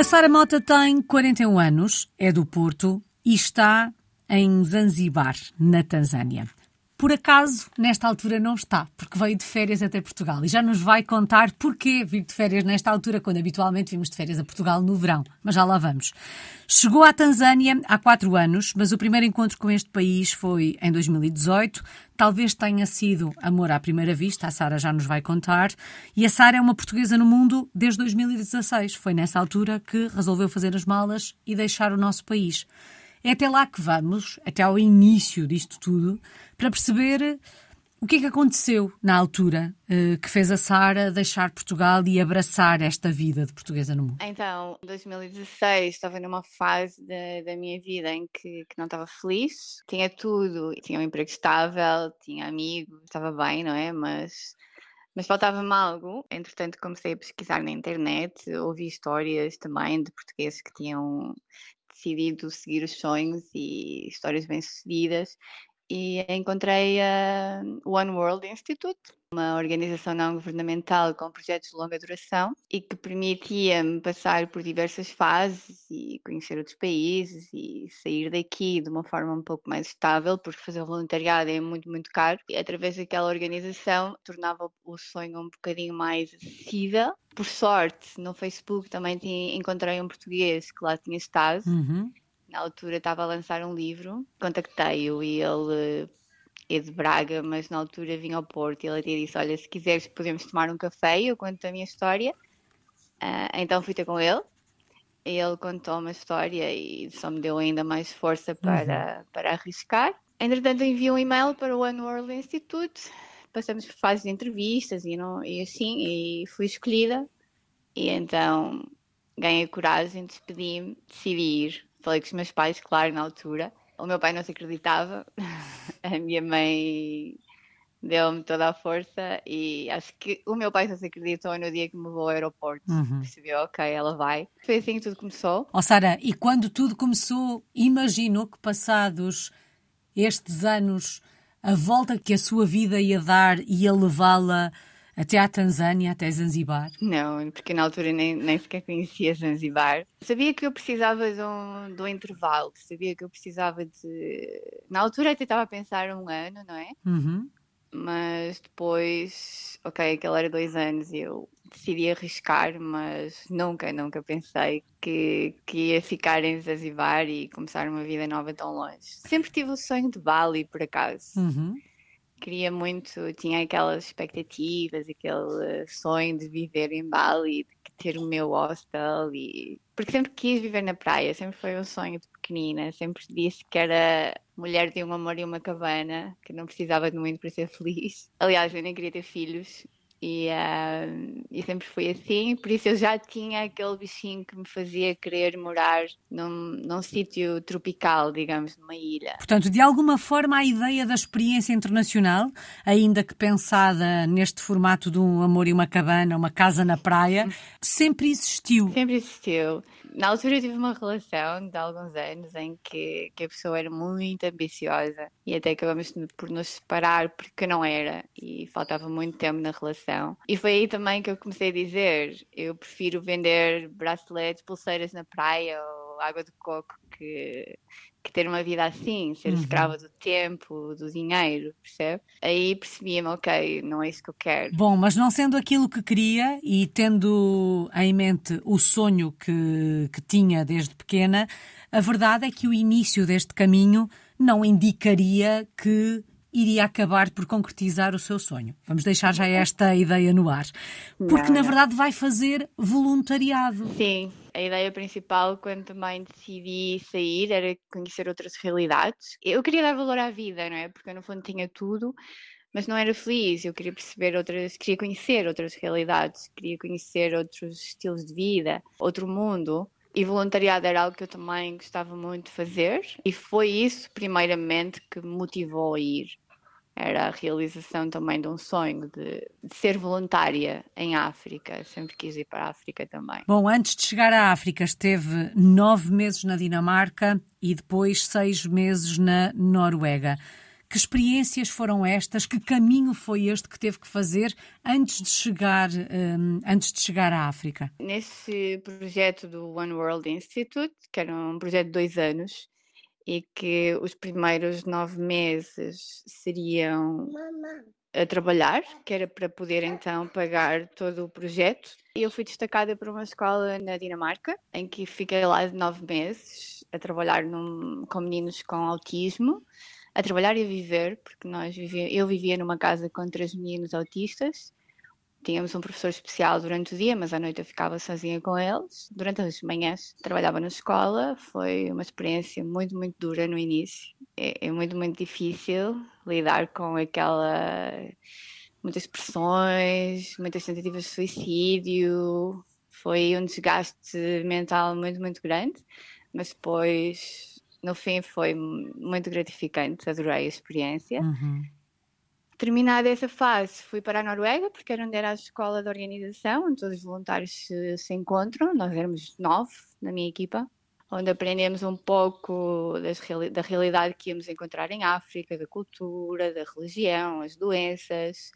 A Sara Mota tem 41 anos, é do Porto e está em Zanzibar, na Tanzânia. Por acaso, nesta altura não está, porque veio de férias até Portugal e já nos vai contar porquê vir de férias nesta altura, quando habitualmente vimos de férias a Portugal no verão. Mas já lá vamos. Chegou à Tanzânia há quatro anos, mas o primeiro encontro com este país foi em 2018. Talvez tenha sido amor à primeira vista, a Sara já nos vai contar. E a Sara é uma portuguesa no mundo desde 2016. Foi nessa altura que resolveu fazer as malas e deixar o nosso país. É até lá que vamos, até ao início disto tudo, para perceber o que é que aconteceu na altura eh, que fez a Sara deixar Portugal e abraçar esta vida de portuguesa no mundo? Então, em 2016 estava numa fase da, da minha vida em que, que, não estava feliz. Tinha tudo, tinha um emprego estável, tinha amigos, estava bem, não é? Mas, mas faltava-me algo. Entretanto, comecei a pesquisar na internet, ouvi histórias também de portugueses que tinham decidido seguir os sonhos e histórias bem-sucedidas e encontrei a One World Institute, uma organização não governamental com projetos de longa duração e que permitia-me passar por diversas fases e conhecer outros países e sair daqui de uma forma um pouco mais estável, porque fazer voluntariado é muito, muito caro. E através daquela organização tornava o sonho um bocadinho mais acessível. Por sorte, no Facebook também encontrei um português que lá tinha estado. Uhum na altura estava a lançar um livro, contactei-o e ele é de Braga, mas na altura vinha ao Porto e ele até disse: Olha, se quiseres, podemos tomar um café. Eu conto a minha história. Uh, então fui ter com ele. E ele contou uma história e só me deu ainda mais força para, uhum. para arriscar. Entretanto, enviei um e-mail para o One World Institute. Passamos por fases de entrevistas e, não, e assim, e fui escolhida. E então ganhei coragem, despedi-me, decidi ir Falei com os meus pais, claro, na altura. O meu pai não se acreditava, a minha mãe deu-me toda a força e acho que o meu pai só se acreditou no dia que me levou ao aeroporto. Uhum. Percebeu, ok, ela vai. Foi assim que tudo começou. Ó oh, Sara, e quando tudo começou, imaginou que passados estes anos, a volta que a sua vida ia dar ia levá-la até à Tanzânia, até Zanzibar? Não, porque na altura nem, nem sequer conhecia Zanzibar. Sabia que eu precisava de um, de um intervalo, sabia que eu precisava de. Na altura até estava a pensar um ano, não é? Uhum. Mas depois, ok, aquele era dois anos e eu decidi arriscar, mas nunca, nunca pensei que, que ia ficar em Zanzibar e começar uma vida nova tão longe. Sempre tive o sonho de Bali, por acaso. Uhum queria muito, tinha aquelas expectativas, aquele sonho de viver em Bali, de ter o meu hostel e porque sempre quis viver na praia, sempre foi um sonho de pequenina, sempre disse que era mulher de um amor e uma cabana, que não precisava de muito para ser feliz. Aliás, eu nem queria ter filhos, e, uh, e, sempre foi assim, por isso eu já tinha aquele bichinho que me fazia querer morar num, num sítio tropical, digamos, numa ilha. Portanto, de alguma forma, a ideia da experiência internacional, ainda que pensada neste formato de um amor e uma cabana, uma casa na praia, sempre existiu. Sempre existiu. Na altura eu tive uma relação de alguns anos em que, que a pessoa era muito ambiciosa e até acabamos por nos separar porque não era e faltava muito tempo na relação. E foi aí também que eu comecei a dizer: eu prefiro vender braceletes, pulseiras na praia ou água de coco que que ter uma vida assim, ser uhum. escrava do tempo, do dinheiro, percebe? Aí percebi-me, ok, não é isso que eu quero. Bom, mas não sendo aquilo que queria e tendo em mente o sonho que, que tinha desde pequena, a verdade é que o início deste caminho não indicaria que iria acabar por concretizar o seu sonho. Vamos deixar já esta ideia no ar. Porque, na verdade, vai fazer voluntariado. Sim, a ideia principal quando também decidi sair era conhecer outras realidades. Eu queria dar valor à vida, não é? Porque eu, no fundo, tinha tudo, mas não era feliz. Eu queria perceber outras, queria conhecer outras realidades, queria conhecer outros estilos de vida, outro mundo. E voluntariado era algo que eu também gostava muito de fazer, e foi isso, primeiramente, que me motivou a ir era a realização também de um sonho de, de, ser voluntária em África. Sempre quis ir para a África também. Bom, antes de chegar à África, esteve nove meses na Dinamarca e depois seis meses na Noruega. Que experiências foram estas? Que caminho foi este que teve que fazer antes de chegar, um, antes de chegar à África? Nesse projeto do One World Institute, que era um projeto de dois anos, e que os primeiros nove meses seriam a trabalhar, que era para poder então pagar todo o projeto. E eu fui destacada para uma escola na Dinamarca, em que fiquei lá de nove meses a trabalhar num, com meninos com autismo, a trabalhar e a viver, porque nós vivia, eu vivia numa casa com três meninos autistas Tínhamos um professor especial durante o dia, mas à noite eu ficava sozinha com eles. Durante as manhãs trabalhava na escola. Foi uma experiência muito, muito dura no início. É, é muito, muito difícil lidar com aquela. muitas pressões, muitas tentativas de suicídio. Foi um desgaste mental muito, muito grande, mas depois, no fim, foi muito gratificante. Adorei a experiência. Uhum. Terminada essa fase, fui para a Noruega, porque era onde era a escola de organização, onde todos os voluntários se, se encontram. Nós éramos nove na minha equipa, onde aprendemos um pouco da realidade que íamos encontrar em África, da cultura, da religião, as doenças,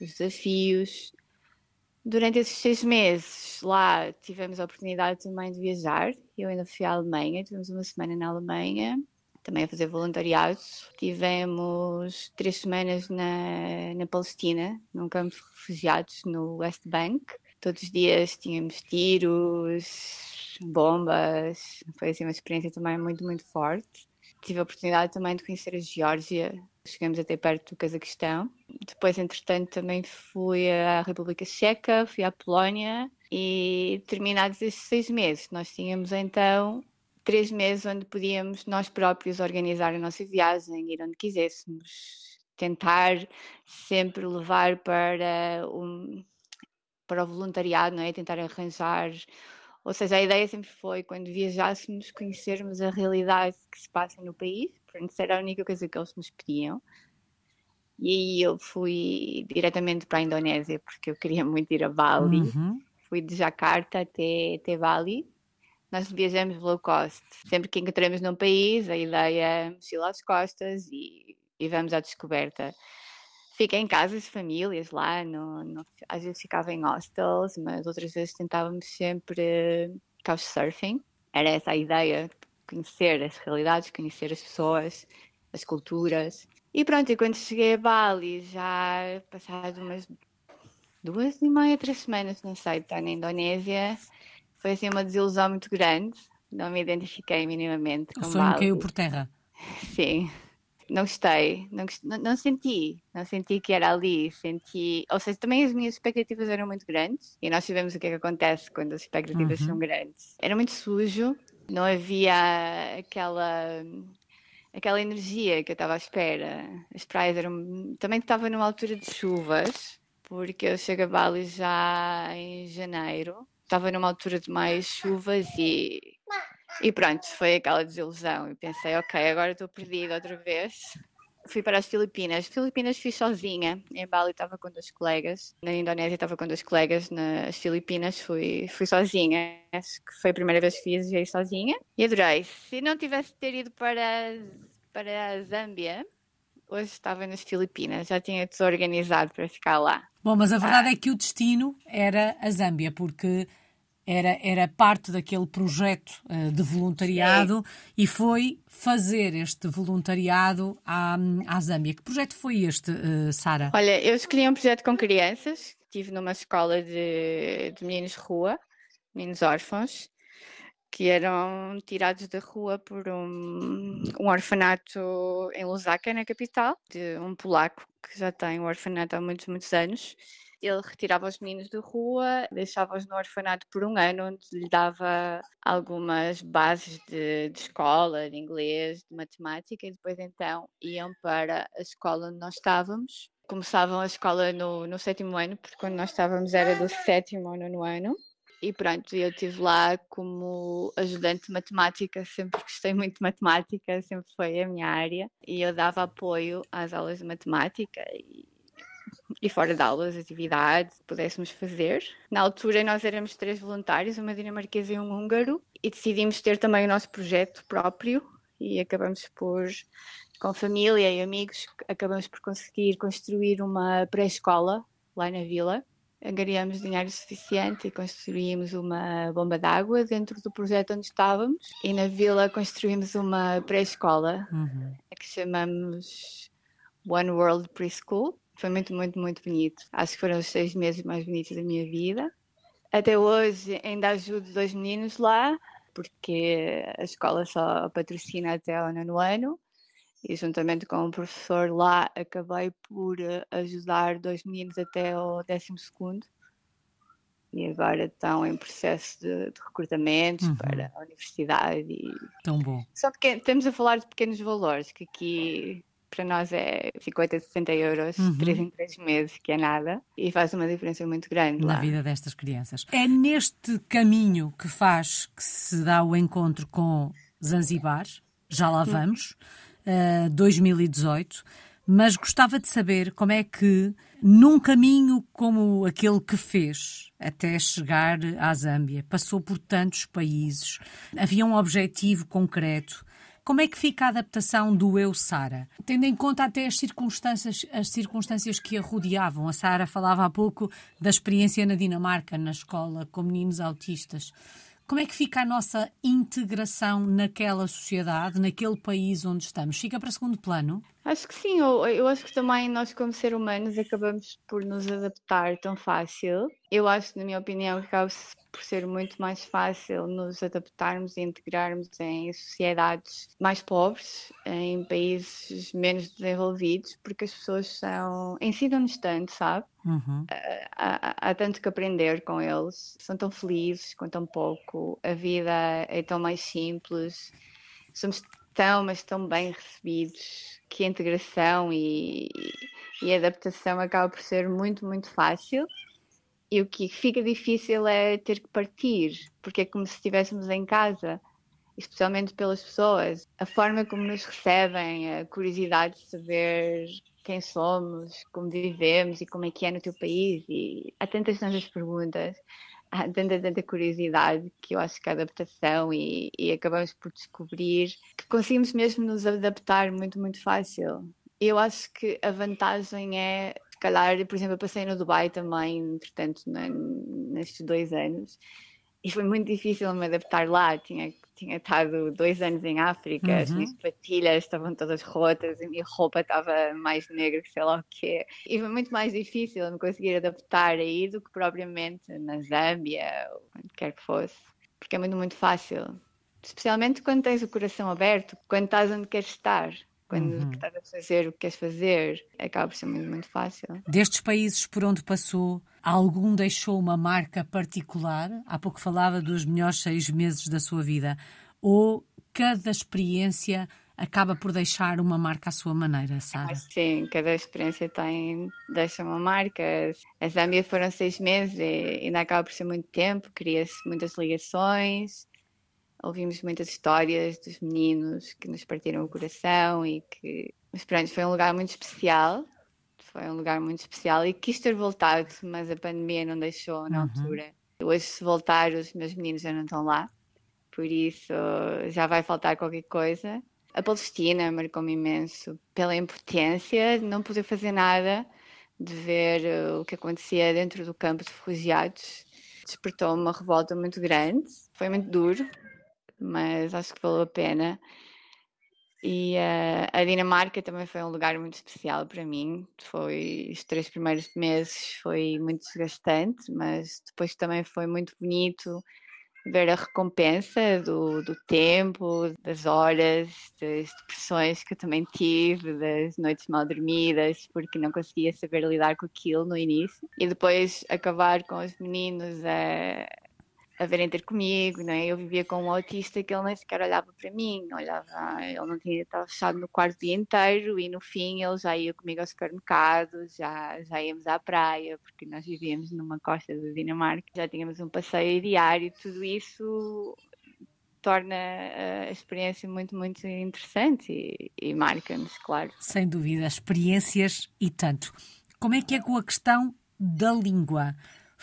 os desafios. Durante esses seis meses lá tivemos a oportunidade também de viajar. Eu ainda fui à Alemanha, tivemos uma semana na Alemanha também a fazer voluntariado. Tivemos três semanas na, na Palestina, num campo de refugiados no West Bank. Todos os dias tínhamos tiros, bombas. Foi assim uma experiência também muito, muito forte. Tive a oportunidade também de conhecer a Geórgia. Chegamos até perto do Cazaquistão. Depois, entretanto, também fui à República Checa, fui à Polónia. E terminados esses seis meses, nós tínhamos então três meses onde podíamos nós próprios organizar a nossa viagem, ir onde quiséssemos, tentar sempre levar para, um, para o voluntariado, não é? tentar arranjar. Ou seja, a ideia sempre foi, quando viajássemos, conhecermos a realidade que se passa no país, porque isso era a única coisa que eles nos pediam. E aí eu fui diretamente para a Indonésia, porque eu queria muito ir a Bali. Uhum. Fui de Jakarta até, até Bali, nós viajamos low cost. Sempre que encontramos num país, a ideia é mochila às costas e, e vamos à descoberta. Fiquei em casas de famílias lá, no, no, às vezes ficava em hostels, mas outras vezes tentávamos sempre couchsurfing. Era essa a ideia, conhecer as realidades, conhecer as pessoas, as culturas. E pronto, e quando cheguei a Bali, já passado umas duas e meia, três semanas, não sei, estar na Indonésia, foi assim uma desilusão muito grande. Não me identifiquei minimamente com O sonho Bali. caiu por terra. Sim. Não gostei, não, não, não, senti, não senti que era ali, senti, ou seja, também as minhas expectativas eram muito grandes e nós sabemos o que é que acontece quando as expectativas uhum. são grandes. Era muito sujo, não havia aquela aquela energia que eu estava à espera. As praias eram. Também estava numa altura de chuvas, porque eu chego a Bali já em janeiro estava numa altura de mais chuvas e, e pronto, foi aquela desilusão. E pensei, ok, agora estou perdida outra vez. Fui para as Filipinas. Filipinas fui sozinha. Em Bali estava com dois colegas. Na Indonésia estava com dois colegas. Nas Filipinas fui, fui sozinha. Acho que foi a primeira vez que viajei sozinha. E adorei. Se não tivesse ter ido para, para a Zâmbia, hoje estava nas Filipinas. Já tinha tudo organizado para ficar lá. Bom, mas a verdade ah. é que o destino era a Zâmbia, porque era, era parte daquele projeto uh, de voluntariado Sim. e foi fazer este voluntariado à, à Zâmbia. Que projeto foi este, uh, Sara? Olha, eu escolhi um projeto com crianças, estive numa escola de, de meninos de rua, meninos órfãos, que eram tirados da rua por um, um orfanato em Lusaka, na capital, de um polaco que já tem um orfanato há muitos, muitos anos. Ele retirava os meninos da rua, deixava-os no orfanato por um ano, onde lhe dava algumas bases de, de escola, de inglês, de matemática, e depois então iam para a escola onde nós estávamos. Começavam a escola no, no sétimo ano, porque quando nós estávamos era do sétimo ao nono ano e pronto, eu estive lá como ajudante de matemática, sempre gostei muito de matemática, sempre foi a minha área, e eu dava apoio às aulas de matemática e, e fora de aulas, atividades que pudéssemos fazer. Na altura nós éramos três voluntários, uma dinamarquesa e um húngaro, e decidimos ter também o nosso projeto próprio, e acabamos por com família e amigos, acabamos por conseguir construir uma pré-escola lá na vila. Angariamos dinheiro suficiente e construímos uma bomba d'água dentro do projeto onde estávamos. E na vila construímos uma pré-escola, uhum. que chamamos One World Preschool. Foi muito, muito, muito bonito. Acho que foram os seis meses mais bonitos da minha vida. Até hoje ainda ajudo dois meninos lá, porque a escola só patrocina até o nono ano e juntamente com um professor lá acabei por eh, ajudar dois meninos até o décimo segundo e agora estão em processo de, de recrutamento uhum. para a universidade e tão bom só porque estamos a falar de pequenos valores que aqui para nós é 50, 60 euros, uhum. 3 em 3 meses, que é nada, e faz uma diferença muito grande na lá. vida destas crianças. É neste caminho que faz que se dá o encontro com Zanzibar, já lá uhum. vamos. Uhum uh, eh, 2018, mas gostava de saber como é que, num caminho como aquele que fez até chegar à Zâmbia, passou por tantos países, havia um objetivo concreto. Como é que fica a adaptação do eu Sara? Tendo em conta até as circunstâncias, as circunstâncias que a rodeavam. A Sara falava há pouco da experiência na Dinamarca, na escola, com meninos autistas. Como é que fica a nossa integração naquela sociedade, naquele país onde estamos? Fica para segundo plano? Acho que sim, eu, eu acho que também nós, como seres humanos, acabamos por nos adaptar tão fácil. Eu acho, na minha opinião, que acaba por ser muito mais fácil nos adaptarmos e integrarmos em sociedades mais pobres, em países menos desenvolvidos, porque as pessoas são. ensinam-nos tanto, sabe? Uhum. Há, há, tanto que aprender com eles, são tão felizes com tão pouco, a vida é tão mais simples, somos tão, mas tão bem recebidos que a integração e, e adaptação acaba por ser muito, muito fácil. E o que fica difícil é ter que partir, porque é como se estivéssemos em casa, especialmente pelas pessoas. A forma como nos recebem, a curiosidade de saber quem somos, como vivemos e como é que é no teu país. E há tantas, tantas perguntas há tanta, tanta curiosidade que eu acho que a adaptação e, e acabamos por descobrir que conseguimos mesmo nos adaptar muito, muito fácil. Eu acho que a vantagem é, calhar, por exemplo, eu passei no Dubai também, entretanto, nestes dois anos, e foi muito difícil me adaptar lá. Tinha, tinha estado dois anos em África, uhum. as minhas patilhas estavam todas rotas, a minha roupa estava mais negra que sei lá o quê. E foi muito mais difícil me conseguir adaptar aí do que propriamente na Zâmbia, ou onde quer que fosse. Porque é muito, muito fácil. Especialmente quando tens o coração aberto, quando estás onde queres estar quando uhum. estás a fazer o que queres fazer, acaba por ser muito, muito fácil. Destes países por onde passou, algum deixou uma marca particular? Há pouco falava dos melhores seis meses da sua vida. Ou cada experiência acaba por deixar uma marca à sua maneira, Sara? Sim, cada experiência tem, deixa uma marca. A Zâmbia foram seis meses e ainda acaba por ser muito tempo, cria-se muitas ligações ouvimos muitas histórias dos meninos que nos partiram o coração e que. Mas pronto, foi um lugar muito especial. Foi um lugar muito especial e quis ter voltado, mas a pandemia não deixou na uhum. altura. Hoje, se voltar, os meus meninos já não estão lá, por isso já vai faltar qualquer coisa. A Palestina marcou-me imenso pela impotência de não poder fazer nada, de ver uh, o que acontecia dentro do campo de refugiados. Despertou uma revolta muito grande, foi muito duro, mas acho que valeu a pena. E uh, a Dinamarca também foi um lugar muito especial para mim. Foi os três primeiros meses foi muito desgastante, mas depois também foi muito bonito ver a recompensa do, do tempo, das horas, das depressões que eu também tive, das noites mal dormidas, porque não conseguia saber lidar com aquilo no início. E depois acabar com os meninos a, a verem ter comigo, né? Eu vivia com um autista que ele nem sequer olhava para mim, olhava, ele não tinha estava fechado no quarto o dia inteiro e no fim ele já ia comigo ao supermercado, já já íamos à praia, porque nós vivíamos numa costa da Dinamarca, já tínhamos um passeio diário, tudo isso torna a experiência muito, muito interessante e, e marca-nos, claro. Sem dúvida, experiências e tanto. Como é que é com a questão da língua?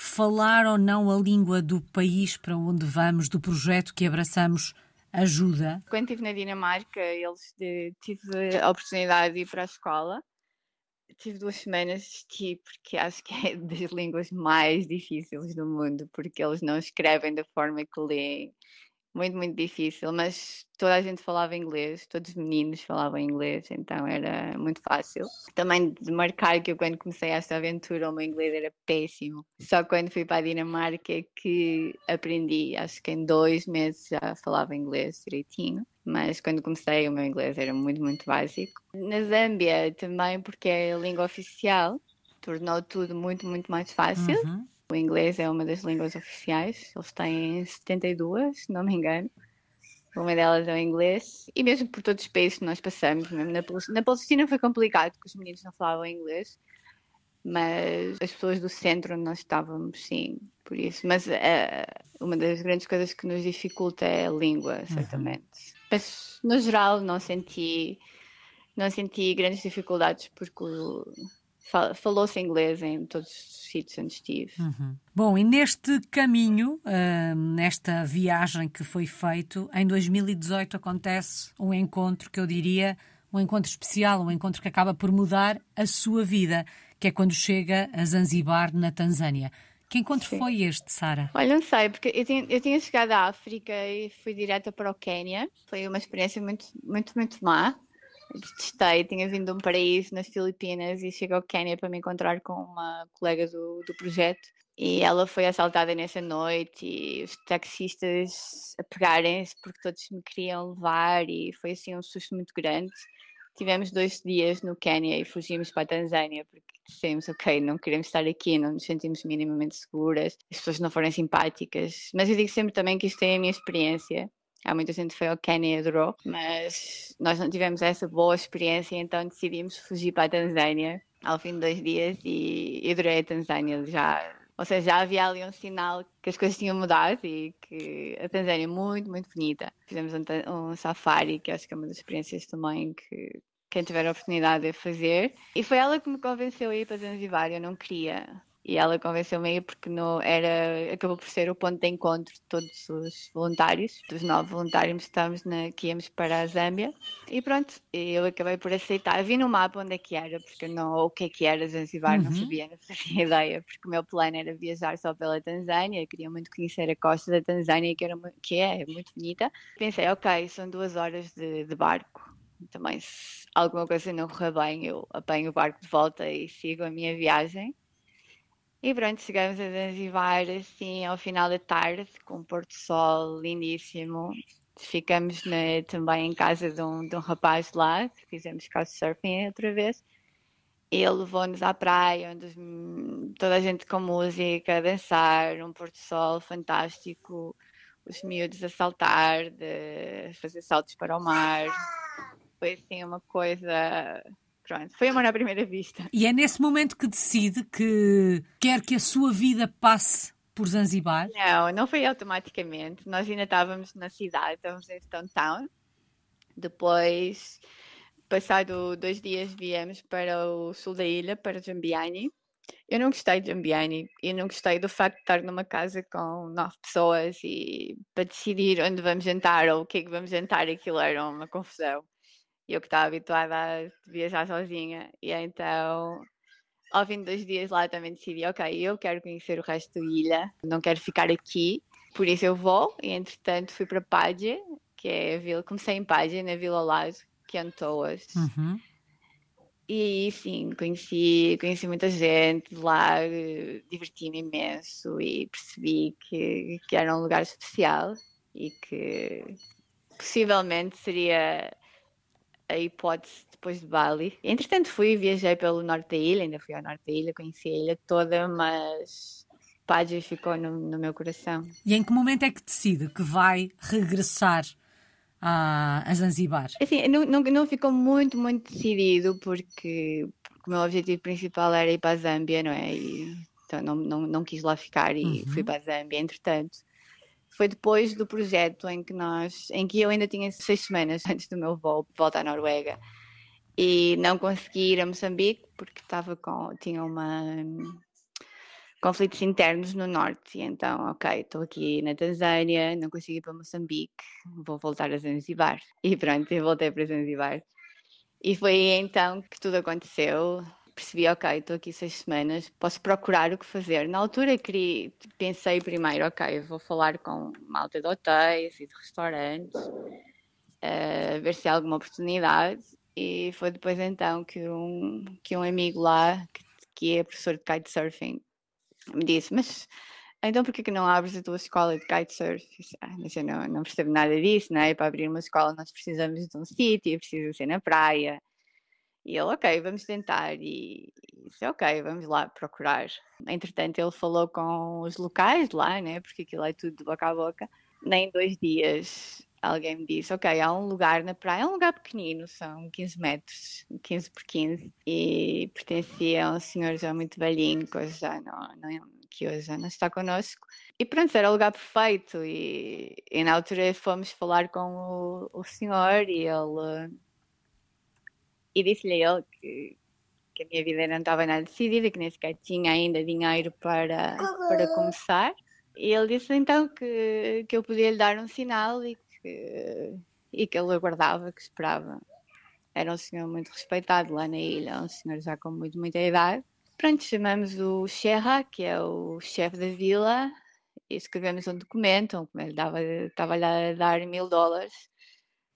Falar ou não a língua do país para onde vamos, do projeto que abraçamos, ajuda. Quando estive na Dinamarca, eles de, tive a oportunidade de ir para a escola. Tive duas semanas de porque acho que é das línguas mais difíceis do mundo, porque eles não escrevem da forma que leem muito, muito difícil, mas toda a gente falava inglês, todos os meninos falavam inglês, então era muito fácil. Também de marcar que eu quando comecei esta aventura o meu inglês era péssimo. Só quando fui para a Dinamarca que aprendi, acho que em dois meses já falava inglês direitinho. Mas quando comecei o meu inglês era muito, muito básico. Na Zâmbia também porque é a língua oficial, tornou tudo muito, muito mais fácil. Uhum. O inglês é uma das línguas oficiais, eles têm 72, se não me engano. Uma delas é o inglês, e mesmo por todos os países que nós passamos, mesmo na, na Palestina foi complicado, porque os meninos não falavam inglês, mas as pessoas do centro nós estávamos, sim, por isso. Mas uh, uma das grandes coisas que nos dificulta é a língua, uhum. certamente. Uhum. Mas no geral não senti, não senti grandes dificuldades porque falou-se inglês em todos os sítios onde estive. Uhum. Bom, e neste caminho, uh, nesta viagem que foi feito, em 2018 acontece um encontro que eu diria um encontro especial, um encontro que acaba por mudar a sua vida, que é quando chega a Zanzibar, na Tanzânia. Que encontro Sim. foi este, Sara? Olha, não sei, porque eu tinha, eu tinha chegado à África e fui direta para o Quênia. Foi uma experiência muito, muito, muito má detestei, tinha vindo de um paraíso nas Filipinas e chego ao Quênia para me encontrar com uma colega do, do projeto e ela foi assaltada nessa noite e os taxistas a pegarem-se porque todos me queriam levar e foi assim um susto muito grande. Tivemos dois dias no Quênia e fugimos para a Tanzânia porque dissemos, ok, não queremos estar aqui, não nos sentimos minimamente seguras, as pessoas não forem simpáticas. Mas eu digo sempre também que isto é a minha experiência Há muita gente foi ao Quênia e adorou, mas nós não tivemos essa boa experiência, então decidimos fugir para a Tanzânia ao fim de dois dias e adorei a Tanzânia já. Ou seja, já havia ali um sinal que as coisas tinham mudado e que a Tanzânia é muito, muito bonita. Fizemos um, um safari, que acho que é uma das experiências também que quem tiver a oportunidade de fazer. E foi ela que me convenceu a ir para Zanzibar, eu não queria e ela convenceu-me aí porque no, era, acabou por ser o ponto de encontro de todos os voluntários, dos nove voluntários que, estávamos na, que íamos para a Zâmbia. E pronto, eu acabei por aceitar. Vi no mapa onde é que era, porque não, o que é que era Zanzibar, uhum. não sabia, não fazia ideia, porque o meu plano era viajar só pela Tanzânia, queria muito conhecer a costa da Tanzânia, que, era, que é muito bonita. Pensei, ok, são duas horas de, de barco. Também, se alguma coisa não correr bem, eu apanho o barco de volta e sigo a minha viagem. E pronto, chegamos a Zanzibar assim ao final da tarde, com um pôr do sol lindíssimo. Ficamos também em casa de um, de um rapaz lá, fizemos couchsurfing outra vez. Ele levou-nos à praia, onde toda a gente com música, a dançar, um pôr do sol fantástico, os miúdos a saltar, de fazer saltos para o mar. Foi assim uma coisa Pronto, foi amor à primeira vista. E é nesse momento que decide que quer que a sua vida passe por Zanzibar? Não, não foi automaticamente. Nós ainda estávamos na cidade, estávamos em Stone Town. Depois, passado dois dias, viemos para o sul da ilha, para Jambiani. Eu não gostei de Jambiani. Eu não gostei do facto de estar numa casa com nove pessoas e para decidir onde vamos jantar ou o que é que vamos jantar, aquilo era uma confusão eu que estava habituada a viajar sozinha. E então, ao fim de dois dias lá, também decidi: ok, eu quero conhecer o resto da ilha, não quero ficar aqui, por isso eu vou. E entretanto, fui para Padje, que é a vila. Comecei em Padje, na Vila Lago, que é Antoas. Uhum. E sim, conheci, conheci muita gente lá, diverti-me imenso e percebi que, que era um lugar especial e que possivelmente seria a hipótese depois de Bali. Entretanto, fui, viajei pelo norte da ilha, ainda fui ao norte da ilha, conheci a ilha toda, mas Paji ficou no, no, meu coração. E em que momento é que decide que vai regressar a, a Zanzibar? Assim, não, não, não ficou muito, muito decidido, porque, porque, o meu objetivo principal era ir para a Zâmbia, não é? E, então não, não, não quis lá ficar e uhum. fui para a Zâmbia. Entretanto, foi depois do projeto em que nós, em que eu ainda tinha seis semanas antes do meu voo volta à Noruega e não consegui ir a Moçambique porque estava com, tinha uma conflitos internos no norte. E então, ok, estou aqui na Tanzânia, não consigo ir para Moçambique, vou voltar a Zanzibar. E pronto, eu voltei para Zanzibar. E foi então que tudo aconteceu. Percebi, ok, estou aqui seis semanas, posso procurar o que fazer. Na altura queria, pensei primeiro, ok, vou falar com malta de hotéis e de restaurantes, uh, ver se há alguma oportunidade. E foi depois então que um, que um amigo lá, que, que é professor de kitesurfing, me disse, mas então por que não abres a tua escola de kitesurf? Ah, mas eu não, não percebo nada disso, não é? Para abrir uma escola nós precisamos de um sítio, precisa ser na praia. E ele, ok, vamos tentar. E, disse, ok, vamos lá procurar. Entretanto, ele falou com os locais lá, né? Porque aquilo é tudo de boca a boca. Nem dois dias alguém me disse, ok, há um lugar na praia, é um lugar pequenino, são 15 metros, 15 por 15, e pertencia a um senhor já muito velhinho, que hoje já não, não, que hoje já não está connosco. E pronto, era o lugar perfeito, e, e na altura fomos falar com o, o senhor, e ele... E disse-lhe ele que, que a minha vida não estava nada decidida, que nem sequer tinha ainda dinheiro para, para começar. E ele disse então que, que eu podia lhe dar um sinal e que, e que ele aguardava, que esperava. Era um senhor muito respeitado lá na ilha, um senhor já com muito, muita idade. Pronto, chamamos o Sherra, que é o chefe da vila, e escrevemos um documento, ele dava, estava-lhe a dar mil dólares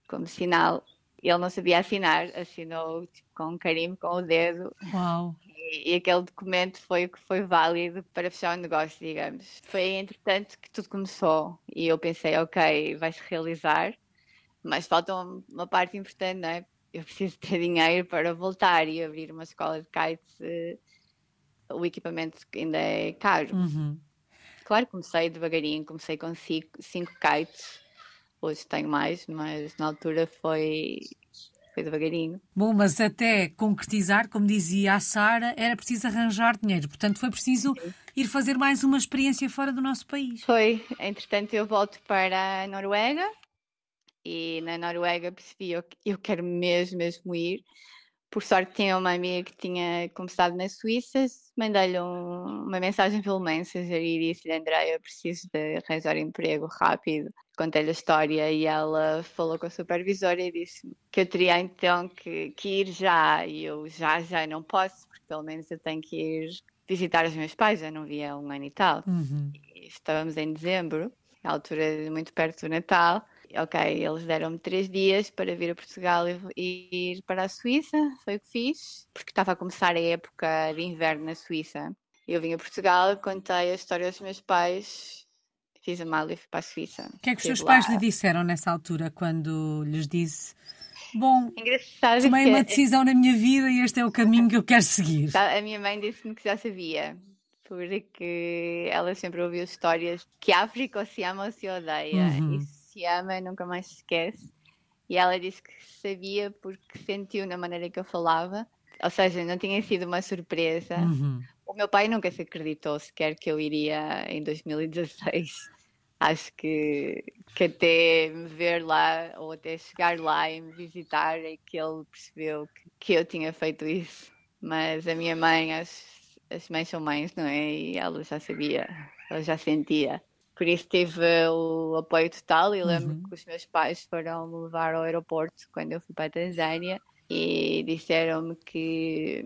como sinal. Ele não sabia assinar, assinou tipo, com um carimbo com o dedo. Uau! E, e, aquele documento foi o que foi válido para fechar o negócio, digamos. Foi entretanto que tudo começou e eu pensei, ok, vai-se realizar, mas falta uma parte importante, não é? Eu preciso ter dinheiro para voltar e abrir uma escola de kites. Eh, o equipamento ainda é caro. Uhum. Claro, comecei devagarinho, comecei com cinco, cinco kites. Hoje tenho mais, mas na altura foi foi devagarinho. Bom, mas até concretizar, como dizia a Sara, era preciso arranjar dinheiro. Portanto, foi preciso ir fazer mais uma experiência fora do nosso país. Foi. Entretanto, eu volto para a Noruega e na Noruega percebi eu, eu quero mesmo, mesmo ir. Por sorte, tinha uma amiga que tinha começado na Suíça, mandei-lhe um, uma mensagem pelo Messenger e disse-lhe: André, eu preciso de arranjar emprego rápido. Contei-lhe a história e ela falou com a supervisora e disse que eu teria então que, que ir já. E eu já, já não posso, porque pelo menos eu tenho que ir visitar os meus pais, já não via um ano e tal. Uhum. E estávamos em dezembro, a altura muito perto do Natal ok, eles deram-me três dias para vir a Portugal e ir para a Suíça, foi o que fiz, porque estava a começar a época de inverno na Suíça. Eu vim a Portugal, contei a história aos meus pais, fiz a mala e fui para a Suíça. O que é que os seus pais lhe disseram nessa altura, quando lhes disse Bom, Engraçado tomei uma decisão na minha vida e este é o caminho que eu quero seguir. A minha mãe disse-me que já sabia, porque ela sempre ouviu histórias que a África ou se ama ou se odeia. Uhum. Isso se ama, nunca mais se esquece. E ela disse que sabia porque sentiu na maneira que eu falava. Ou seja, não tinha sido uma surpresa. Uhum. O meu pai nunca se acreditou sequer que eu iria em 2016. Acho que, que até me ver lá ou até chegar lá e me visitar é que ele percebeu que, que eu tinha feito isso. Mas a minha mãe, as, as mães são mães, não é? E ela já sabia, ela já sentia. Por isso tive o apoio total e lembro uhum. que os meus pais foram me levar ao aeroporto quando eu fui para a Tanzânia e disseram-me que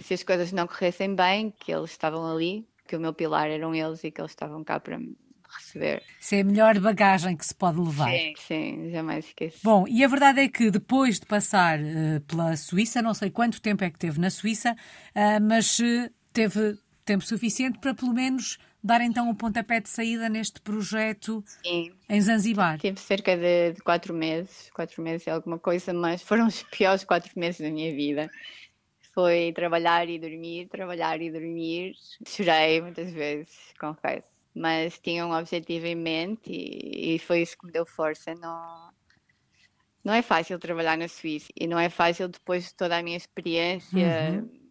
se as coisas não corressem bem, que eles estavam ali, que o meu pilar eram eles e que eles estavam cá para me receber. Isso é a melhor bagagem que se pode levar. Sim, sim, jamais esqueço. Bom, e a verdade é que depois de passar uh, pela Suíça, não sei quanto tempo é que teve na Suíça, uh, mas uh, teve tempo suficiente para pelo menos dar então o pontapé de saída neste projeto Sim. em Zanzibar? Tive cerca de, de, quatro meses, quatro meses é alguma coisa, mas foram os piores quatro meses da minha vida. Foi trabalhar e dormir, trabalhar e dormir. Chorei muitas vezes, confesso. Mas tinha um objetivo em mente e, e foi isso que me deu força. Não, não é fácil trabalhar na Suíça e não é fácil depois de toda a minha experiência. Uhum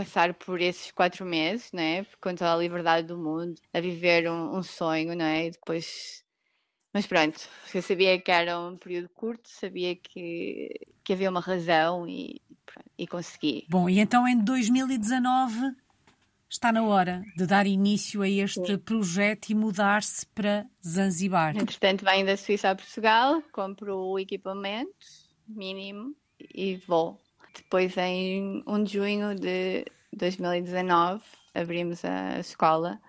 passar por esses quatro meses, né, com toda a liberdade do mundo, a viver um, um sonho, né, e depois. Mas pronto, eu sabia que era um período curto, sabia que, que havia uma razão e, e consegui. Bom, e então em 2019 está na hora de dar início a este Sim. projeto e mudar-se para Zanzibar. Entretanto, venho da Suíça a Portugal, compro o equipamento mínimo e vou. Depois, em 1 de junho de 2019, abrimos a escola.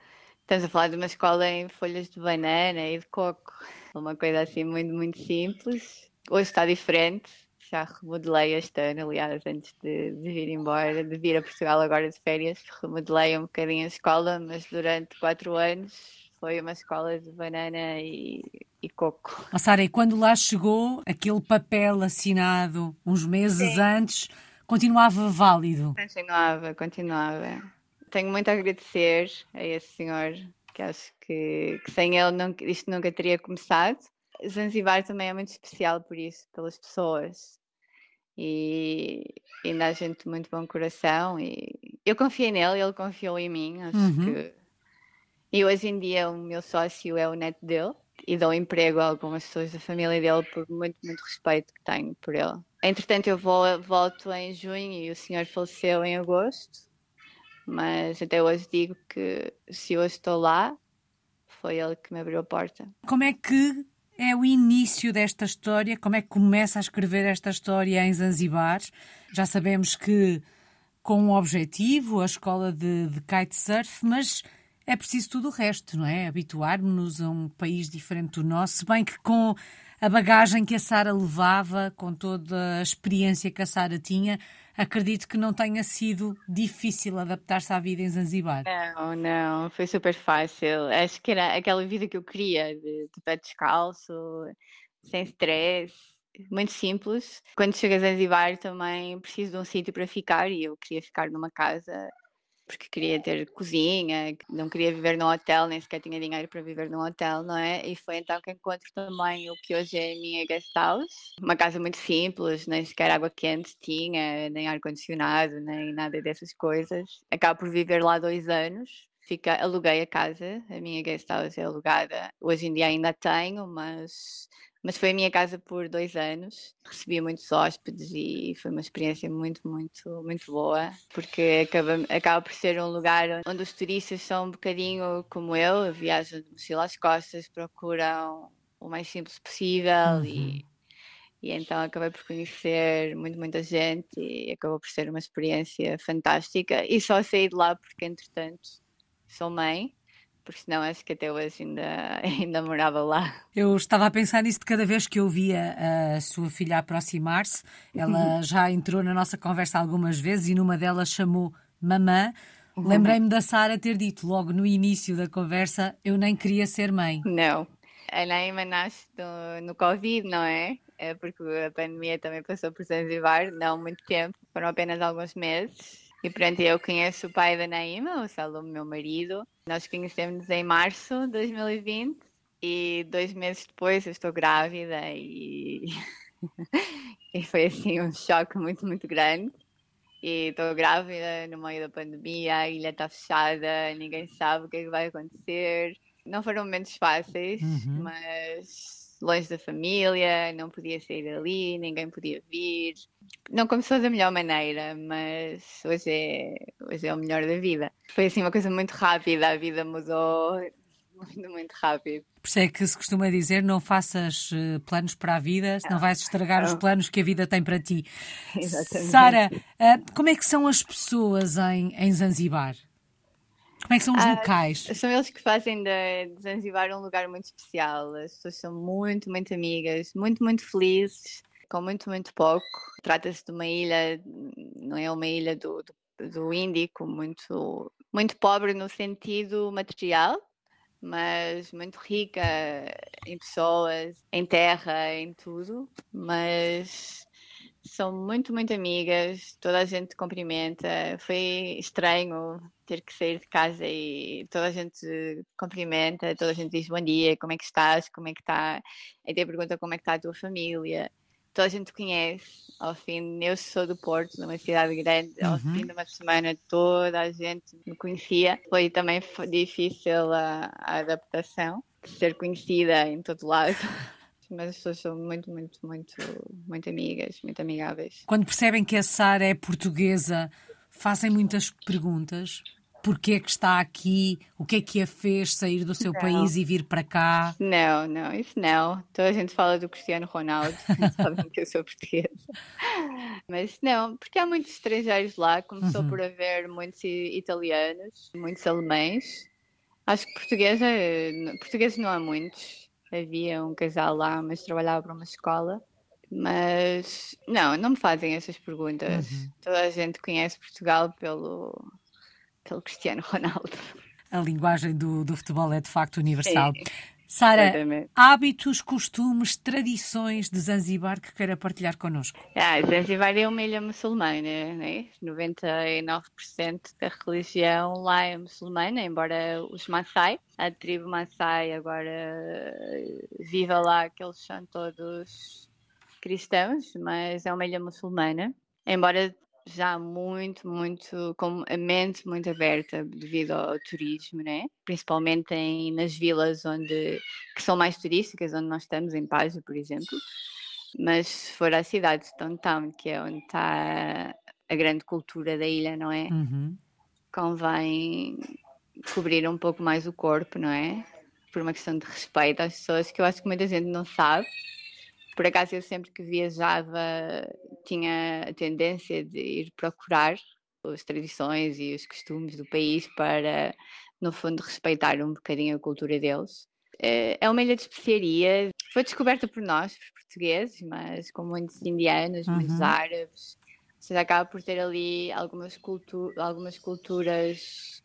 Estamos a falar de uma escola em folhas de banana e de coco. Uma coisa assim muito, muito simples. Hoje está diferente já remodelei este ano, aliás, antes de, de, vir embora, de vir a Portugal agora de férias, remodelei um bocadinho a escola, mas durante quatro anos foi uma escola de banana e, e coco. Oh, Sara, e quando lá chegou, aquele papel assinado uns meses Sim. antes continuava válido? Continuava, continuava. Tenho muito a agradecer a esse senhor, que acho que, que sem ele não, isto nunca teria começado. Zanzibar também é muito especial por isso, pelas pessoas e ainda há gente de muito bom coração e eu confiei nele, ele confiou em mim, acho uhum. que e hoje em dia o meu sócio é o neto dele e dou emprego a algumas pessoas da família dele por muito, muito respeito que tenho por ele. Entretanto, eu vou, volto em junho e o senhor faleceu em agosto, mas até hoje digo que se hoje estou lá, foi ele que me abriu a porta. Como é que é o início desta história? Como é que começa a escrever esta história em Zanzibar? Já sabemos que com um objetivo, a escola de, de kitesurf, mas é preciso tudo o resto, não é? Habituarmos-nos a um país diferente do nosso, se bem que com a bagagem que a Sara levava, com toda a experiência que a Sara tinha, acredito que não tenha sido difícil adaptar-se à vida em Zanzibar. Não, não, foi super fácil. Acho que era aquela vida que eu queria, de, de pé descalço, sem stress, muito simples. Quando chego a Zanzibar também preciso de um sítio para ficar e eu queria ficar numa casa porque queria ter cozinha, não queria viver num hotel, nem sequer tinha dinheiro para viver num hotel, não é? E foi então que encontro também o que hoje é a minha guest house, uma casa muito simples, nem sequer água quente tinha, nem ar-condicionado, nem nada dessas coisas. Acabo por viver lá dois anos, Fica, aluguei a casa, a minha guest house é alugada. Hoje em dia ainda tenho, mas mas foi a minha casa por dois anos. Recebia muitos hóspedes e foi uma experiência muito, muito, muito boa, porque acaba, acaba por ser um lugar onde os turistas são um bocadinho como eu, viajam de mochila às costas, procuram o mais simples possível uhum. e, e então acabei por conhecer muito, muita gente e acabou por ser uma experiência fantástica. E só saí de lá porque, entretanto, sou mãe porque senão acho que até hoje ainda, ainda morava lá. Eu estava a pensar nisso de cada vez que eu via a sua filha aproximar-se. Ela uhum. já entrou na nossa conversa algumas vezes e numa delas chamou mamã. Uhum. Lembrei-me da Sara ter dito logo no início da conversa: eu nem queria ser mãe. Não. A Naima nasce no, no Covid, não é? é? Porque a pandemia também passou por Zanzibar, não muito tempo, foram apenas alguns meses. E pronto, eu conheço o pai da Naima, o Salom, meu marido. Nós conhecemos em março de 2020 e dois meses depois eu estou grávida e, e foi assim um choque muito, muito grande. E estou grávida no meio da pandemia, a ilha está fechada, ninguém sabe o que, é que vai acontecer. Não foram momentos fáceis, uhum. mas longe da família, não podia sair dali, ninguém podia vir. Não começou da melhor maneira, mas hoje é, hoje é o melhor da vida. Foi assim uma coisa muito rápida, a vida mudou muito, muito rápido. Por isso é que se costuma dizer: não faças eh, planos para a vida, senão vais estragar os planos que a vida tem para ti. Exatamente. Sara, eh, como é que são as pessoas em, em Zanzibar? Como é que são os ah, locais? São eles que fazem de, de Zanzibar um lugar muito especial. As pessoas são muito, muito amigas, muito, muito felizes, com muito, muito pouco. Trata-se de uma ilha, não é uma ilha do, do, do Índico, muito, muito pobre no sentido material, mas muito rica em pessoas, em terra, em tudo. Mas são muito, muito amigas, toda a gente cumprimenta. Foi estranho ter que sair de casa e toda a gente cumprimenta, toda a gente diz bom dia, como é que estás, como é que está, até pergunta como é que está a tua família. Toda a gente conhece. Ao fim, eu sou do Porto, numa cidade grande, ao uhum. fim de uma semana toda a gente me conhecia. Foi também difícil a, a adaptação, ser conhecida em todo lado. mas as pessoas são muito, muito, muito, muito amigas, muito amigáveis. Quando percebem que a Sara é portuguesa, fazem muitas perguntas? Porquê é que está aqui? O que é que a fez sair do seu Não. país e vir para cá? Não, não, isso não. Toda a gente fala do Cristiano Ronaldo, sabem que eu sou portuguesa. Mas não, porque há muitos estrangeiros lá, começou Uhum. por haver muitos italianos, muitos alemães. Acho que portuguesa, eh, portugueses não há muitos. Havia um casal lá, mas trabalhava para uma escola. Mas não, não me fazem essas perguntas. Uhum. Toda a gente conhece Portugal pelo, pelo Cristiano Ronaldo. A linguagem do, do futebol é de facto universal. Sim, Sara, hábitos, costumes, tradições de Zanzibar que queira partilhar connosco? Ah, Zanzibar é uma ilha muçulmana, né? 99% da religião lá é muçulmana, embora os Maasai, a tribo Maasai agora eh, viva lá, que eles são todos cristãos, mas é uma ilha muçulmana, embora já muito, muito, com a mente muito aberta devido ao turismo, né? Principalmente em, nas vilas onde, que são mais turísticas, onde nós estamos, em Págio, por exemplo. Mas se for à cidade de Stone Town, que é onde está a grande cultura da ilha, não é? Uhum. Convém cobrir um pouco mais o corpo, não é? Por uma questão de respeito às pessoas, que eu acho que muita gente não sabe. Por acaso, eu sempre que viajava tinha a tendência de ir procurar as tradições e os costumes do país para, no fundo, respeitar um bocadinho a cultura deles. Eh, É uma ilha de especiaria, foi descoberta por nós, por portugueses, mas com muitos indianos, muitos Uhum. árabes. Ou seja, acaba por ter ali algumas, cultu algumas culturas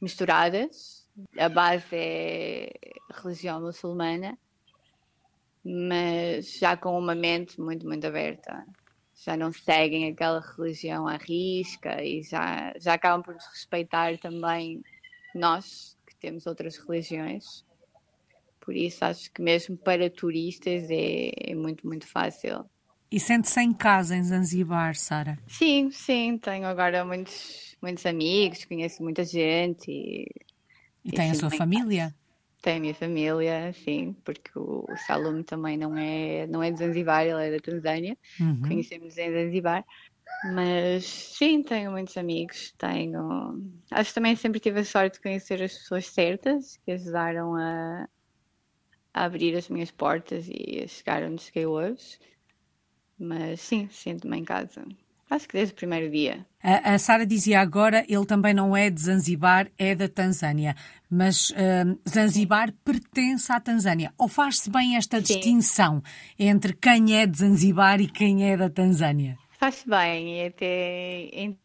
misturadas. A base é religião muçulmana, mas já com uma mente muito, muito aberta. Já não seguem aquela religião à risca e já, já acabam por nos respeitar também nós, que temos outras religiões. Por isso, acho que mesmo para turistas é, é muito, muito fácil. E sente-se em casa em Zanzibar, Sara? Sim, sim, tenho agora muitos, muitos amigos, conheço muita gente e E tem a sua família? tenho a minha família, sim, porque o, o Salum também não é, não é de Zanzibar, ele é da Tanzânia. Uhum. Conhecemos em Zanzibar. Mas sim, tenho muitos amigos. Tenho. Acho que também sempre tive a sorte de conhecer as pessoas certas que ajudaram a, a abrir as minhas portas e a chegar onde cheguei hoje. Mas sim, sinto-me em casa. Acho que desde o primeiro dia. A, a Sara dizia agora, ele também não é de Zanzibar, é da Tanzânia. Mas hum, Zanzibar pertence à Tanzânia. Ou faz-se bem esta Sim. distinção entre quem é de Zanzibar e quem é da Tanzânia? Faz bem, e até em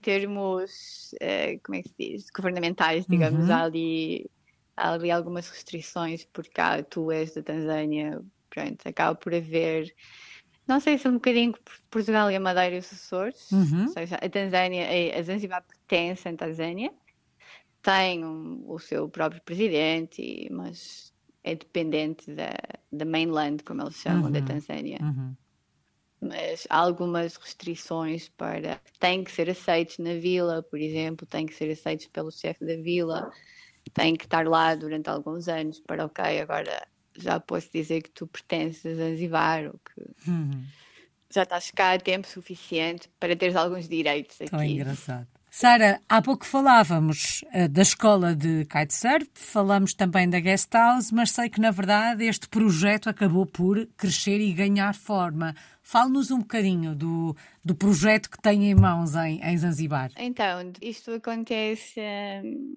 termos, eh, como é que se diz, governamentais, digamos, Uhum. há ali, há ali algumas restrições, porque cá tu és da Tanzânia, pronto, acaba por haver, não sei se é um bocadinho por Portugal e a Madeira e os Açores, Uhum. ou seja, a Tanzânia, a Zanzibar pertence à Tanzânia, tem um- o seu próprio presidente, mas é dependente da, da mainland, como eles chamam, da Uhum. Tanzânia Uhum. mas há algumas restrições para têm que ser aceitos na vila, por exemplo, têm que ser aceitos pelo chefe da vila, têm que estar lá durante alguns anos para ok, agora já posso dizer que tu pertences a Zanzibar ou que Uhum. já estás cá há tempo suficiente para teres alguns direitos Tão aqui. engraçado. Sara, há pouco falávamos eh, da escola de kitesurf, falamos também da guest house, mas sei que na verdade este projeto acabou por crescer e ganhar forma. Fale-nos um bocadinho do, do projeto que tem em mãos em, em Zanzibar. Então, isto acontece hum,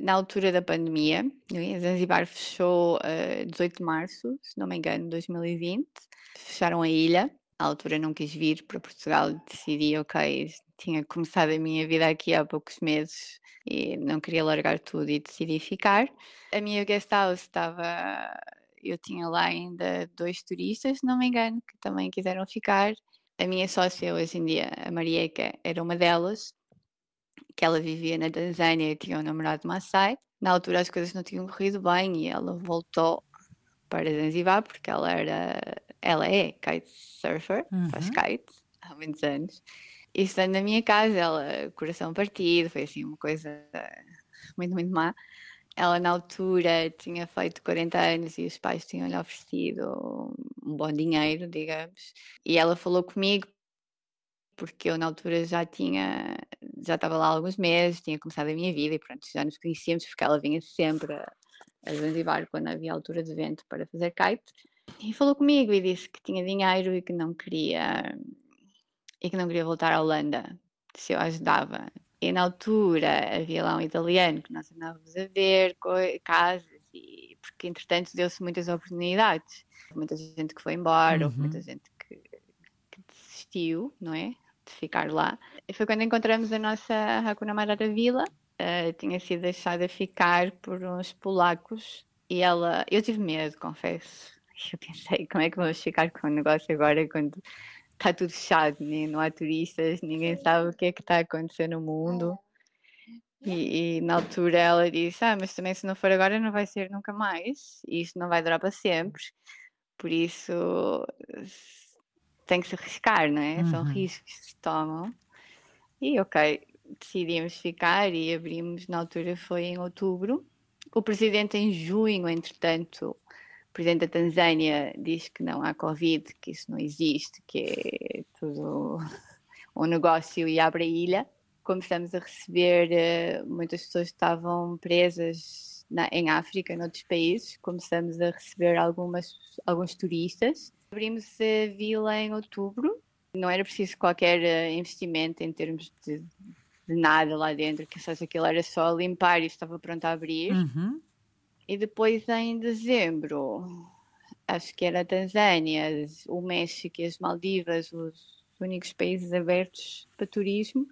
na altura da pandemia. é? Zanzibar fechou a 18 de março, se não me engano, de 2020. Fecharam a ilha. À altura não quis vir para Portugal, decidi, ok, tinha começado a minha vida aqui há poucos meses e não queria largar tudo e decidi ficar. A minha guest house estava. Eu tinha lá ainda dois turistas, se não me engano, que também quiseram ficar. A minha sócia hoje em dia, a Marieca, era uma delas, que ela vivia na Tanzânia e tinha um namorado Maasai. Na altura as coisas não tinham corrido bem e ela voltou para Zanzibar porque ela era, ela é kitesurfer, faz Uhum. kite há muitos anos. E estando na minha casa, ela, coração partido, foi assim uma coisa muito, muito má. Ela na altura tinha feito 40 anos e os pais tinham-lhe oferecido um bom dinheiro, digamos. E ela falou comigo porque eu na altura já tinha, já estava lá há alguns meses, tinha começado a minha vida e pronto, já nos conhecíamos porque ela vinha sempre a, a Zanzibar quando havia altura de vento para fazer kite e falou comigo e disse que tinha dinheiro e que não queria e que não queria voltar à Holanda se eu ajudava. E na altura havia lá um italiano que nós andávamos a ver casas e porque entretanto deu-se muitas oportunidades. Muita gente que foi embora, Uhum. muita gente que, que desistiu, não é? De ficar lá. E foi quando encontramos a nossa Hakuna Matata Vila. eh, tinha sido deixada ficar por uns polacos e ela. Eu tive medo, confesso. Eu pensei, como é que vamos ficar com o negócio agora quando está tudo fechado, né? não há turistas, ninguém sabe o que é que está a acontecer no mundo. E, e na altura ela disse: Ah, mas também se não for agora, não vai ser nunca mais. E isto não vai durar para sempre. Por isso tem que se arriscar, não é? São Uhum. riscos que se tomam. E ok, decidimos ficar e abrimos, na altura foi em outubro. O presidente em junho, entretanto, o presidente da Tanzânia diz que não há Covid, que isso não existe, que é tudo um negócio e abre a ilha. Começamos a receber, eh, muitas pessoas estavam presas na- em África, noutros países. Começamos a receber algumas, alguns turistas. Abrimos a vila em outubro. Não era preciso qualquer eh, investimento em termos de, de nada lá dentro, que só aquilo era só limpar e estava pronto a abrir. Uhum. E depois em dezembro, acho que era a Tanzânia, o México e as Maldivas, os únicos países abertos para turismo.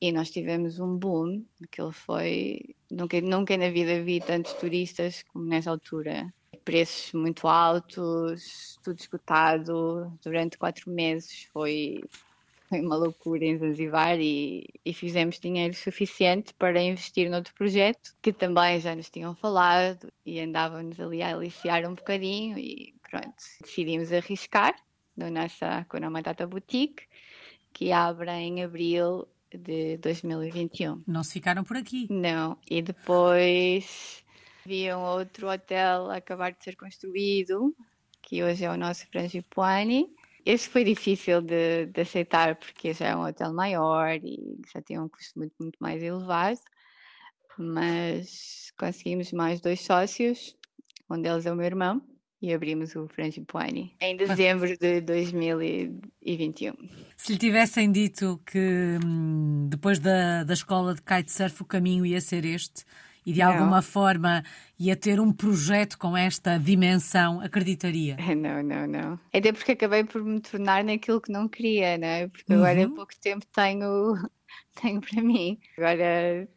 E nós tivemos um boom, aquilo foi. Nunca, nunca na vida vi tantos turistas como nessa altura. Preços muito altos, tudo esgotado. Durante quatro meses foi, foi uma loucura em Zanzibar e, e fizemos dinheiro suficiente para investir noutro projeto que também já nos tinham falado e andávamos ali a aliciar um bocadinho e pronto, decidimos arriscar na nossa Hakuna Matata Boutique que abre em abril de 2021. Não se ficaram por aqui. Não, e depois havia um outro hotel a acabar de ser construído, que hoje é o nosso Frangipane. Este foi difícil de, de aceitar porque já é um hotel maior e já tem um custo muito, muito mais elevado, mas conseguimos mais dois sócios, um deles é o meu irmão, e abrimos o Frangipane em dezembro de 2021. Se lhe tivessem dito que hum, depois da, da escola de kitesurf o caminho ia ser este e de Não. alguma forma ia ter um projeto com esta dimensão, acreditaria? Não, não, não. Até porque acabei por me tornar naquilo que não queria, né? Porque agora há Uhum. pouco tempo tenho, tenho para mim. Agora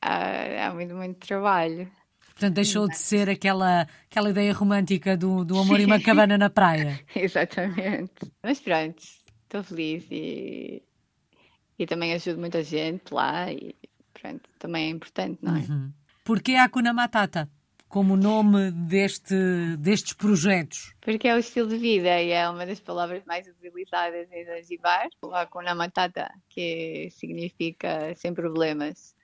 há, há muito, muito trabalho. Portanto, deixou de ser aquela, aquela ideia romântica do, do amor e uma cabana na praia. Exatamente. Mas pronto, estou feliz e, e também ajudo muita gente lá e pronto, também é importante, não é? Uhum. Porquê a Hakuna Matata? Como nome deste, destes projetos? Porque é o estilo de vida e é uma das palavras mais utilizadas em Zanzibar. O Hakuna Matata, que significa sem problemas.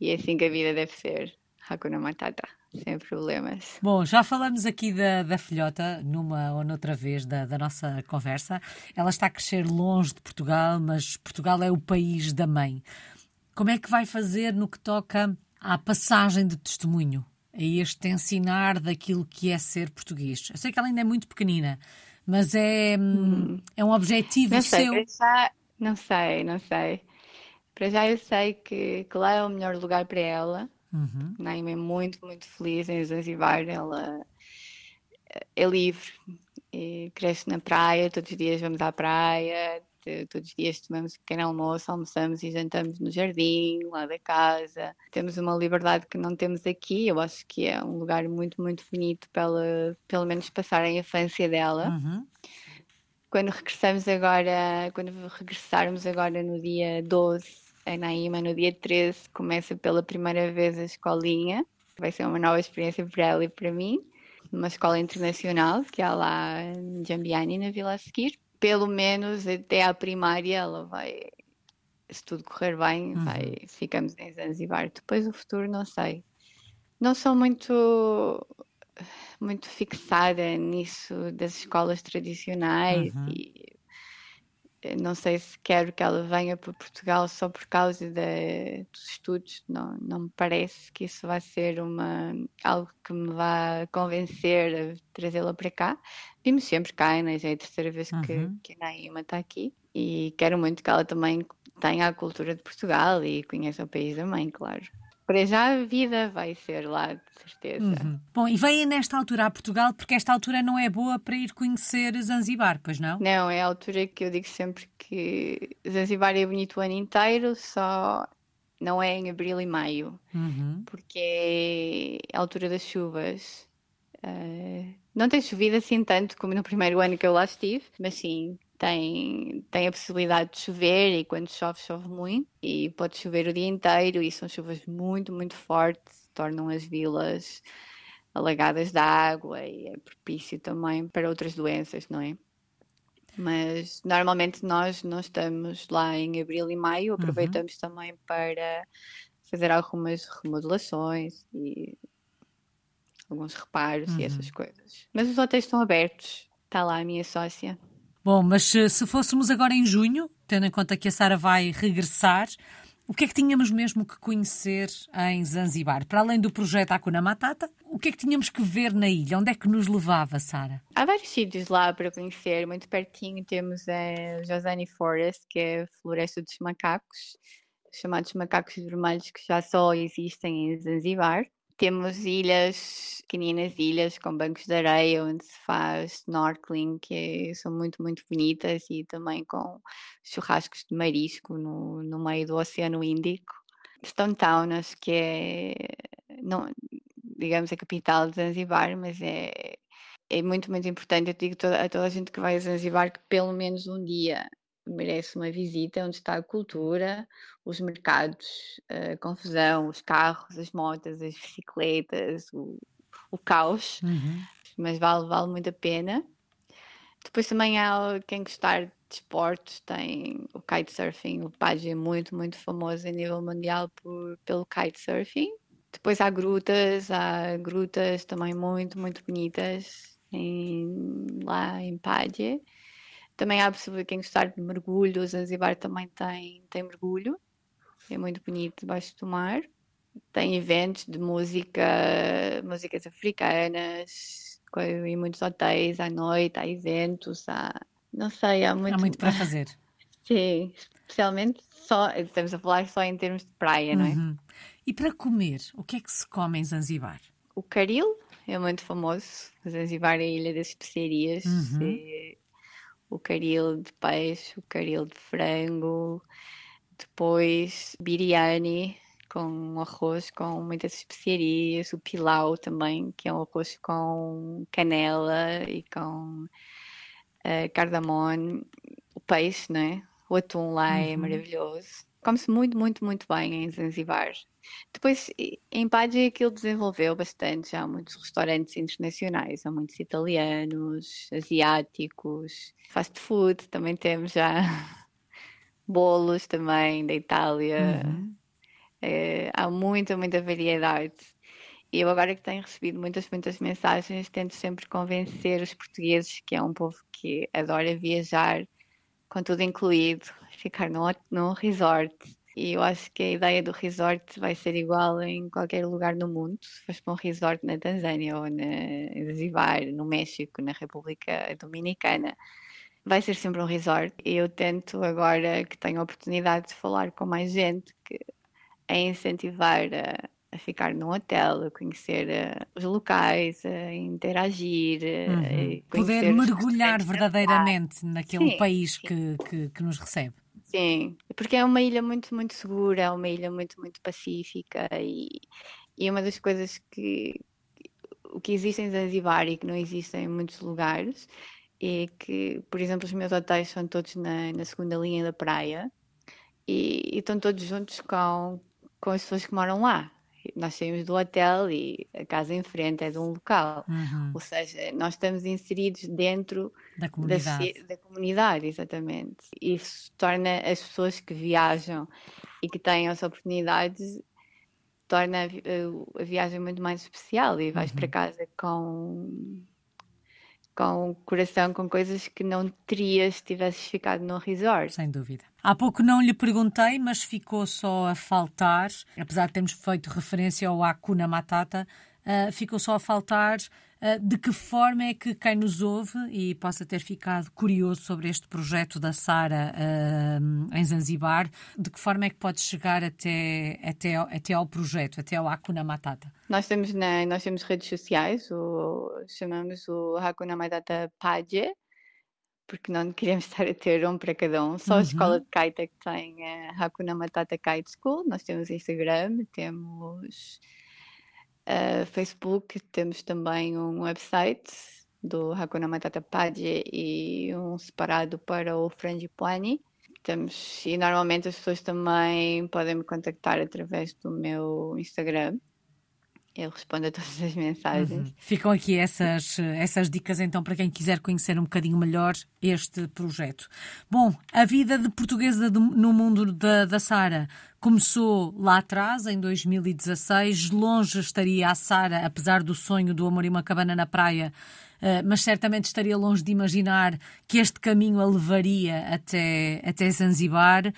E é assim que a vida deve ser. Hakuna Matata, sem problemas. Bom, já falamos aqui da, da filhota numa ou noutra vez da, da nossa conversa. Ela está a crescer longe de Portugal, mas Portugal é o país da mãe. Como é que vai fazer no que toca à passagem de testemunho? A este ensinar daquilo que é ser português? Eu sei que ela ainda é muito pequenina, mas é, hum, é um objetivo Não sei, seu. já, não sei, não sei. Para já eu sei que, que lá é o melhor lugar para ela. Uhum. Naima é muito, muito feliz em Zanzibar. Ela é livre e cresce na praia. Todos os dias vamos à praia. Te- Todos os dias tomamos um pequeno almoço, almoçamos e jantamos no jardim, lá da casa. Temos uma liberdade que não temos aqui. Eu acho que é um lugar muito, muito bonito para pelo menos, passar a infância dela Uhum. quando regressamos agora, quando regressarmos agora no dia 12 em Naíma, no dia 13, começa pela primeira vez a escolinha. Vai ser uma nova experiência para ela e para mim. Uma escola internacional que há lá em Jambiani, na Vila a seguir. Pelo menos até à primária ela vai, se tudo correr bem, Uhum. vai, ficamos em Zanzibar. Depois o futuro não sei. Não sou muito muito fixada nisso das escolas tradicionais Uhum. e não sei se quero que ela venha para Portugal só por causa de, dos estudos. Não, não me parece que isso vai ser uma, algo que me vá convencer a trazê-la para cá. Vimos sempre cá, Inês, é a terceira vez que, uhum. que a Naima está aqui. E quero muito que ela também tenha a cultura de Portugal e conheça o país da mãe, claro para já a vida vai ser lá, de certeza. Uhum. Bom, e vêm nesta altura a Portugal porque esta altura não é boa para ir conhecer Zanzibar, pois não? Não, é a altura que eu digo sempre que Zanzibar é bonito o ano inteiro, só não é em abril e maio, uhum. porque é a altura das chuvas. Uh, não tem chovido assim tanto como no primeiro ano que eu lá estive, mas sim, tem, tem a possibilidade de chover e quando chove, chove muito e pode chover o dia inteiro e são chuvas muito, muito fortes, tornam as vilas alagadas de água e é propício também para outras doenças, não é? Mas normalmente nós não estamos lá em abril e maio, uhum. aproveitamos uhum. também para fazer algumas remodelações e alguns reparos uhum. e essas coisas. Mas os hotéis estão abertos, está lá a minha sócia. Bom, mas se fôssemos agora em junho, tendo em conta que a Sara vai regressar, o que é que tínhamos mesmo que conhecer em Zanzibar? Para além do projeto Hakuna Matata, o que é que tínhamos que ver na ilha? Onde é que nos levava, Sara? Há vários sítios lá para conhecer. Muito pertinho temos a Josani Forest, que é a floresta dos macacos, chamados macacos vermelhos, que já só existem em Zanzibar. Temos ilhas, pequeninas ilhas com bancos de areia onde se faz snorkeling, que são muito, muito bonitas e também com churrascos de marisco no, no meio do Oceano Índico. Stone Town, acho que é, não, digamos, a capital de Zanzibar, mas é, é muito, muito importante. Eu digo a toda a gente que vai a Zanzibar que pelo menos um dia merece uma visita onde está a cultura, os mercados, a confusão, os carros, as motas, as bicicletas, o, o caos, uhum. mas vale, vale muito a pena. Depois também há quem gostar de esportes, tem o kitesurfing, o Paji é muito, muito famoso a nível mundial por, pelo kitesurfing. Depois há grutas, há grutas também muito, muito bonitas em, lá em Paje. Também há possibilidade, quem gostar de mergulho, Zanzibar também tem, tem mergulho, é muito bonito debaixo do mar. Tem eventos de música, músicas africanas, em muitos hotéis à noite, há eventos, há, não sei, há muito, há muito para fazer. Sim, especialmente só, estamos a falar só em termos de praia, não é? Uhum. E para comer, o que é que se come em Zanzibar? O caril é muito famoso. Zanzibar é a ilha das especiarias. Uhum. É o caril de peixe, o caril de frango, depois biryani com arroz com muitas especiarias, o pilau também, que é um arroz com canela e com uh, cardamom, o peixe, né? O atum lá é uhum. é maravilhoso. Come-se muito, muito, muito bem em Zanzibar. Depois, em Padre, aquilo desenvolveu bastante. Há muitos restaurantes internacionais, há muitos italianos, asiáticos, fast food, também temos já bolos também da Itália. Uhum. É, há muita, muita variedade. E eu agora que tenho recebido muitas, muitas mensagens, tento sempre convencer os portugueses que é um povo que adora viajar, com tudo incluído, ficar num, num resort e eu acho que a ideia do resort vai ser igual em qualquer lugar no mundo. Se fores para um resort na Tanzânia ou na Zanzibar, no México, na República Dominicana, vai ser sempre um resort. E eu tento agora que tenho a oportunidade de falar com mais gente que a incentivar a, a ficar num hotel, a conhecer uh, os locais, a interagir, uhum. a poder mergulhar verdadeiramente naquele sim, país sim. Que, que, que nos recebe. Sim, porque é uma ilha muito, muito segura, é uma ilha muito, muito pacífica e, e uma das coisas que o que existe em Zanzibar e que não existe em muitos lugares é que, por exemplo, os meus hotéis são todos na, na segunda linha da praia e, e estão todos juntos com, com as pessoas que moram lá nós saímos do hotel e a casa em frente é de um local. Uhum. Ou seja, nós estamos inseridos dentro da comunidade. Da, da, comunidade, exatamente. Isso torna as pessoas que viajam e que têm essa oportunidade torna a, a viagem muito mais especial e vais uhum. para casa com com o coração com coisas que não terias se tivesses ficado no resort. Sem dúvida. Há pouco não lhe perguntei, mas ficou só a faltar, apesar de termos feito referência ao Hakuna Matata, uh, ficou só a faltar de que forma é que quem nos ouve e possa ter ficado curioso sobre este projeto da Sara uh, em Zanzibar, de que forma é que pode chegar até, até, até ao projeto, até ao Hakuna Matata? Nós temos, na, nós temos redes sociais, o, chamamos o Hakuna Matata Paje, porque não queríamos estar a ter um para cada um. Só uhum. a escola de kite é que tem a Hakuna Matata Kite School. Nós temos Instagram, temos uh, Facebook, temos também um website do Hakuna Matata Padre e um separado para o Frangipani. Temos, e normalmente as pessoas também podem me contactar através do meu Instagram, eu respondo a todas as mensagens. Uhum. Ficam aqui essas, essas dicas então para quem quiser conhecer um bocadinho melhor este projeto. Bom, a vida de portuguesa no mundo da, da Sara começou lá atrás, em 2016. Longe estaria a Sara, apesar do sonho do amor e uma cabana na praia, uh, mas certamente estaria longe de imaginar que este caminho a levaria até, até Zanzibar.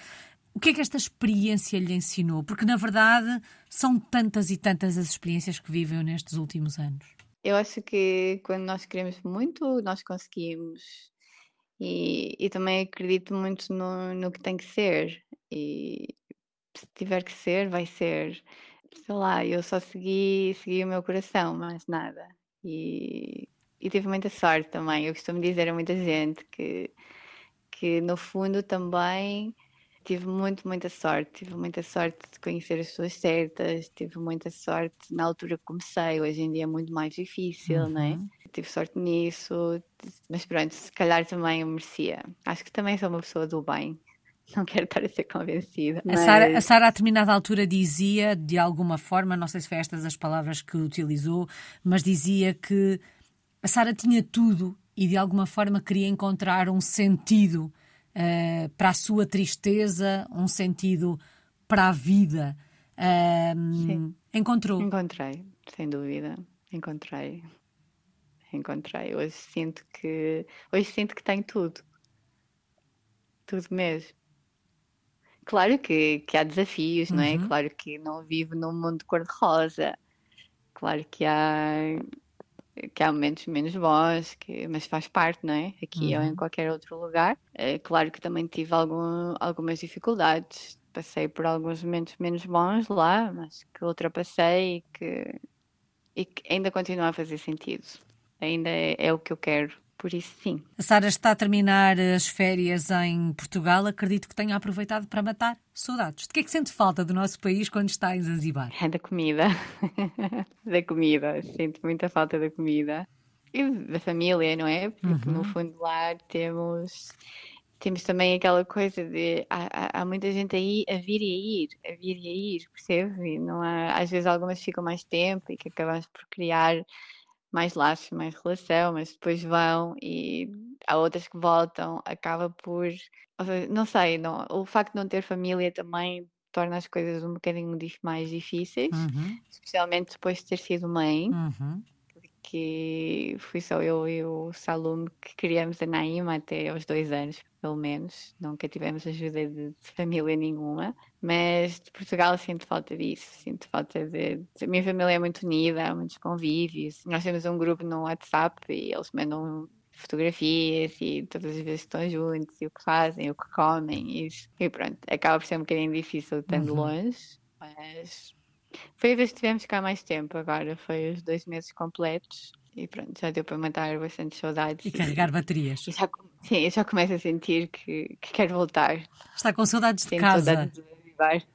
O que é que esta experiência lhe ensinou? Porque, na verdade, são tantas e tantas as experiências que vivem nestes últimos anos. Eu acho que quando nós queremos muito, nós conseguimos. E, e também acredito muito no, no que tem que ser. E se tiver que ser, vai ser. Sei lá, eu só segui, segui o meu coração, mais nada. E, e tive muita sorte também. Eu costumo dizer a muita gente que, que no fundo também tive muito, muita sorte. Tive muita sorte de conhecer as pessoas certas, tive muita sorte na altura que comecei. Hoje em dia é muito mais difícil, uhum. não é? Tive sorte nisso, mas pronto, se calhar também eu merecia. Acho que também sou uma pessoa do bem. Não quero estar a ser convencida. Mas... A Sara, a determinada altura, dizia, de alguma forma, não sei se foi estas as palavras que utilizou, mas dizia que a Sara tinha tudo e de alguma forma queria encontrar um sentido uh, para a sua tristeza, um sentido para a vida. Sim. Encontrou? Encontrei, sem dúvida. Encontrei. Encontrei. Hoje sinto que hoje sinto que tenho tudo. Tudo mesmo. Claro que, que há desafios, uhum. não é? Uhum. Claro que não vivo num mundo cor-de-rosa. Claro que há que há momentos menos bons, que, mas faz parte, não é? Aqui uhum. ou em qualquer outro lugar. É claro que também tive algum, algumas dificuldades. Passei por alguns momentos menos bons lá, mas que ultrapassei e que, e que ainda continua a fazer sentido. Ainda é, é o que eu quero por isso, sim. A Sara está a terminar as férias em Portugal. Acredito que tenha aproveitado para matar saudades. De que é que sente falta do nosso país quando está em Zanzibar? É da comida. da comida. Sinto muita falta da comida. E da família, não é? Porque uhum. no fundo lá temos temos também aquela coisa de há, há, muita gente aí a vir e a ir, a vir e a ir, percebe? Não há, às vezes algumas ficam mais tempo e que acabamos por criar mais laços, mais relação, mas depois vão e há outras que voltam, acaba por. Seja, não sei, não, o facto de não ter família também torna as coisas um bocadinho mais difíceis, uhum. especialmente depois de ter sido mãe. Uhum que fui só eu e o Salum que criamos a Naima até aos dois anos, pelo menos. Nunca tivemos ajuda de, de família nenhuma, mas de Portugal sinto falta disso. Sinto falta de. A minha família é muito unida, há muitos convívios. Nós temos um grupo no WhatsApp e eles mandam fotografias e todas as vezes estão juntos e o que fazem, o que comem. Isso. E pronto, acaba por ser um bocadinho difícil estando uhum. longe, mas foi a vez que tivemos cá mais tempo agora, foi os dois meses completos e pronto, já deu para matar bastante saudades. E carregar baterias. E já, sim, eu já começo a sentir que, que quero voltar. Está com saudades de casa. Saudades de viver.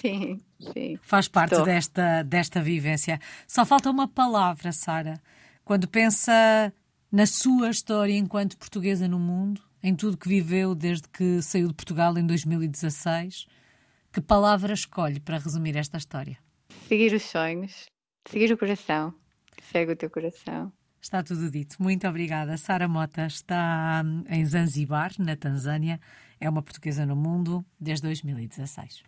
Sim, sim. Faz parte desta, desta vivência. Só falta uma palavra, Sara. Quando pensa na sua história enquanto portuguesa no mundo, em tudo que viveu desde que saiu de Portugal em 2016, que palavra escolhe para resumir esta história? Seguir os sonhos, seguir o coração. Segue o teu coração. Está tudo dito. Muito obrigada. Sara Mota está hum, em Zanzibar, na Tanzânia. É uma portuguesa no mundo desde 2016.